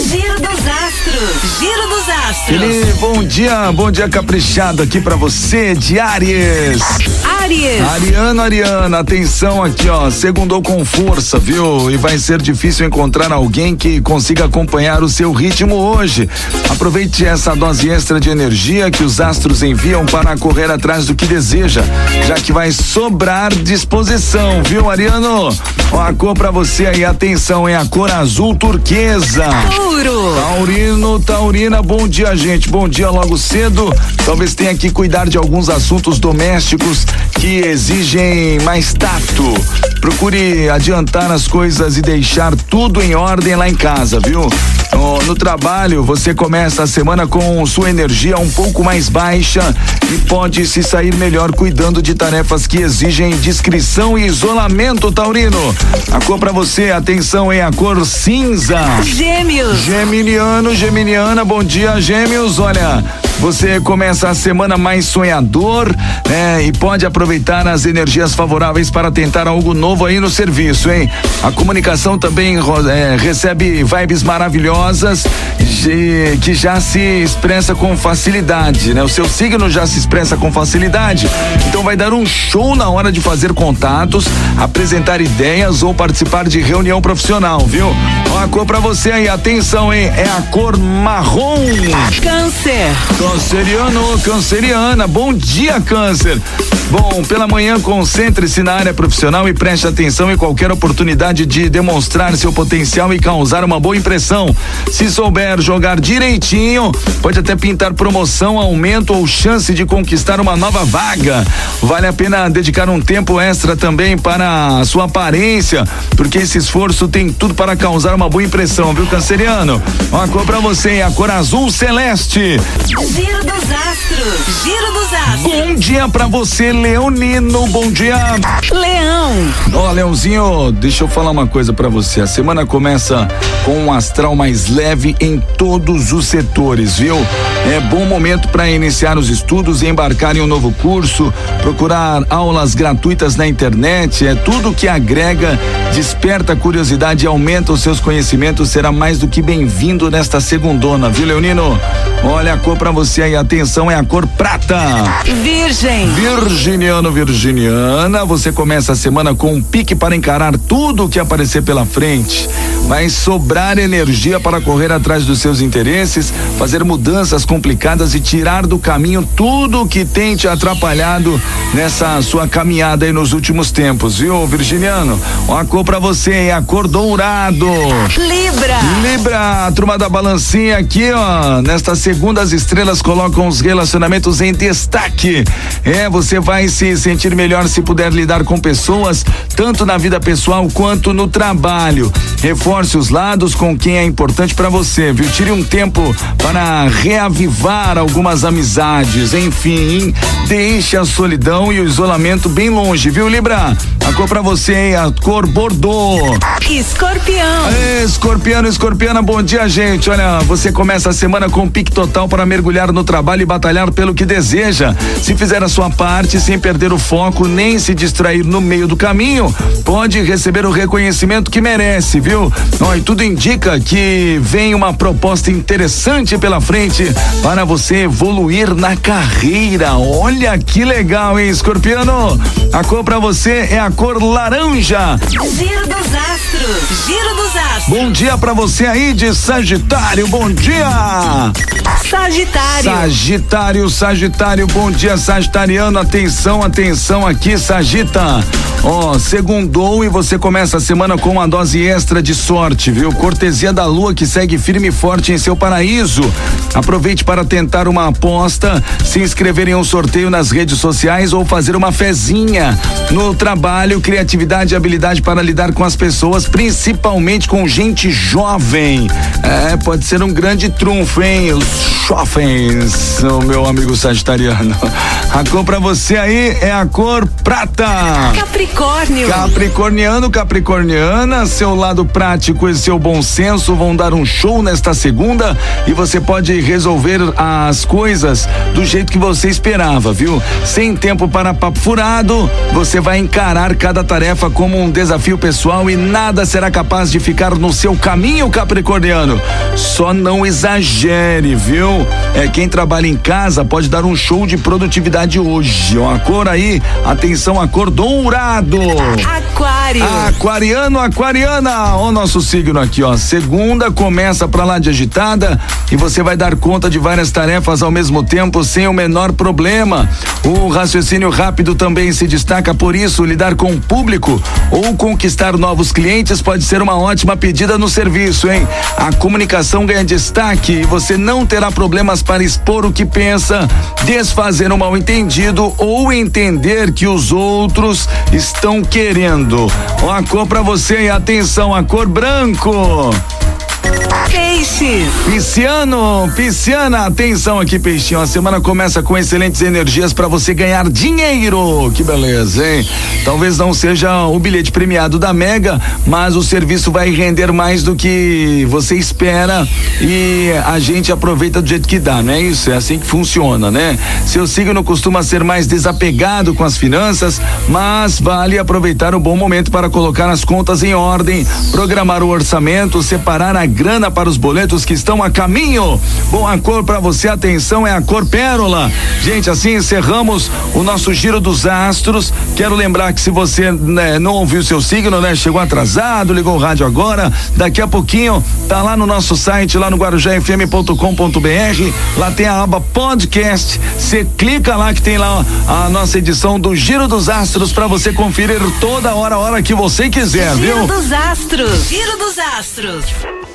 Giro dos astros. Giro dos astros. Ele, bom dia, bom dia caprichado aqui pra você, de Aries. Aries. Ariano, Ariana, atenção aqui, ó. Segundou com força, viu? E vai ser difícil encontrar alguém que consiga acompanhar o seu ritmo hoje. Aproveite essa dose extra de energia que os astros enviam para correr atrás do que deseja, já que vai sobrar disposição, viu, Ariano? Ó, a cor pra você aí, atenção, é a cor azul turquesa. Touro. Taurino, Taurina, bom dia, gente. Bom dia logo cedo. Talvez tenha que cuidar de alguns assuntos domésticos que exigem mais tato. Procure adiantar as coisas e deixar tudo em ordem lá em casa, viu? No, no trabalho, você começa a semana com sua energia um pouco mais baixa e pode se sair melhor cuidando de tarefas que exigem discrição e isolamento, Taurino. A cor pra você, atenção, é a cor cinza. Gêmeos. Geminiano, Geminiana, bom dia, Gêmeos. Olha, você começa a semana mais sonhador, né? E pode aproveitar as energias favoráveis para tentar algo novo aí no serviço, hein? A comunicação também é, recebe vibes maravilhosas de- que já se expressa com facilidade, né? O seu signo já se expressa com facilidade, então vai dar um show na hora de fazer contatos, apresentar ideias ou participar de reunião profissional, viu? Ó, a cor pra você aí, atenção, hein? É a cor marrom. Câncer. Canceriano, canceriana, bom dia, câncer. Bom, pela manhã concentre-se na área profissional e preste atenção em qualquer oportunidade de demonstrar seu potencial e causar uma boa impressão. Se souber jogar direitinho, pode até pintar promoção, aumento ou chance de conquistar uma nova vaga. Vale a pena dedicar um tempo extra também para a sua aparência, porque esse esforço tem tudo para causar uma boa impressão, viu, canceriano? Uma cor pra você, a cor azul celeste. Giro dos astros. Giro dos astros. Bom dia pra você, Leonino. Bom dia. Leão. Ó, Leãozinho, deixa eu falar uma coisa pra você. A semana começa com um astral mais leve em todos os setores, viu? É bom momento para iniciar os estudos e embarcar em um novo curso, procurar aulas gratuitas na internet, é tudo que agrega, desperta a curiosidade e aumenta os seus conhecimentos, será mais do que bem-vindo nesta segundona, viu, Leonino? Olha a cor pra você aí, atenção, é a cor prata. Virgem. Virginiano, Virginiana, você começa a semana com um pique para encarar tudo o que aparecer pela frente. Vai sobrar energia para correr atrás dos seus interesses, fazer mudanças complicadas e tirar do caminho tudo o que tem te atrapalhado nessa sua caminhada aí nos últimos tempos, viu, Virginiano? Ó, a cor pra você é a cor dourado. Libra. Libra, a turma da balancinha aqui, ó. Nesta segunda, as estrelas colocam os relacionamentos em destaque. É, você vai se sentir melhor se puder lidar com pessoas, tanto na vida pessoal quanto no trabalho. Reforce os lados com quem é importante pra você, viu? Tire um tempo para reavivar algumas amizades. Enfim, deixe a solidão e o isolamento bem longe, viu, Libra? A cor pra você é a cor Bordeaux. Escorpião. Aê, Escorpiano, escorpiana, bom dia, gente. Olha, você começa a semana com pique total para mergulhar no trabalho e batalhar pelo que deseja. Se fizer a sua parte sem perder o foco nem se distrair no meio do caminho, pode receber o reconhecimento que merece, viu? Ó, e tudo indica que vem uma proposta interessante pela frente para você evoluir na carreira. Olha que legal, hein, escorpiano? A cor para você é a cor laranja. Giro dos astros. Giro dos astros. Bom dia pra você aí de Sagitário, bom dia! Sagitário. Sagitário, Sagitário, bom dia Sagitariano, atenção, atenção aqui Sagita. Ó, segundou e você começa a semana com uma dose extra de viu? Cortesia da lua que segue firme e forte em seu paraíso. Aproveite para tentar uma aposta, se inscrever em um sorteio nas redes sociais ou fazer uma fezinha. No trabalho, criatividade e habilidade para lidar com as pessoas, principalmente com gente jovem. É, pode ser um grande trunfo, hein? Os jovens, o meu amigo sagitariano. A cor pra você aí é a cor prata. Capricórnio. Capricorniano, Capricorniana, seu lado prático e seu bom senso vão dar um show nesta segunda e você pode resolver as coisas do jeito que você esperava, viu? Sem tempo para papo furado, você vai encarar cada tarefa como um desafio pessoal e nada será capaz de ficar no seu caminho, Capricorniano. Só não exagere, viu? É quem trabalha em casa pode dar um show de produtividade hoje. Ó, a cor aí, atenção, a cor dourado. Aquário. Aquariano, aquariana, o nosso signo aqui, ó. Segunda começa pra lá de agitada e você vai dar conta de várias tarefas ao mesmo tempo sem o menor problema. O raciocínio rápido também se destaca por isso, lidar com o público ou conquistar novos clientes pode ser uma ótima pedida no serviço, hein? A comunicação ganha destaque e você não terá problemas para expor o que pensa, desfazer um mal entendido ou entender que os outros estão querendo. Ó, a cor pra você e atenção, a cor branco. Peixes. Pisciano, Pisciana, atenção aqui, Peixinho. A semana começa com excelentes energias para você ganhar dinheiro. Que beleza, hein? Talvez não seja o bilhete premiado da Mega, mas o serviço vai render mais do que você espera e a gente aproveita do jeito que dá, não é isso? É assim que funciona, né? Seu signo costuma ser mais desapegado com as finanças, mas vale aproveitar o bom momento para colocar as contas em ordem, programar o orçamento, separar a grana para os boletos que estão a caminho. Bom, a cor para você, atenção, é a cor pérola. Gente, assim encerramos o nosso giro dos astros. Quero lembrar que se você né, não ouviu seu signo, né, chegou atrasado, ligou o rádio agora, daqui a pouquinho tá lá no nosso site, lá no guarujafm.com.br. Lá tem a aba podcast. Você clica lá que tem lá a nossa edição do Giro dos Astros para você conferir toda hora, a hora que você quiser, Giro viu? dos astros. Giro dos astros.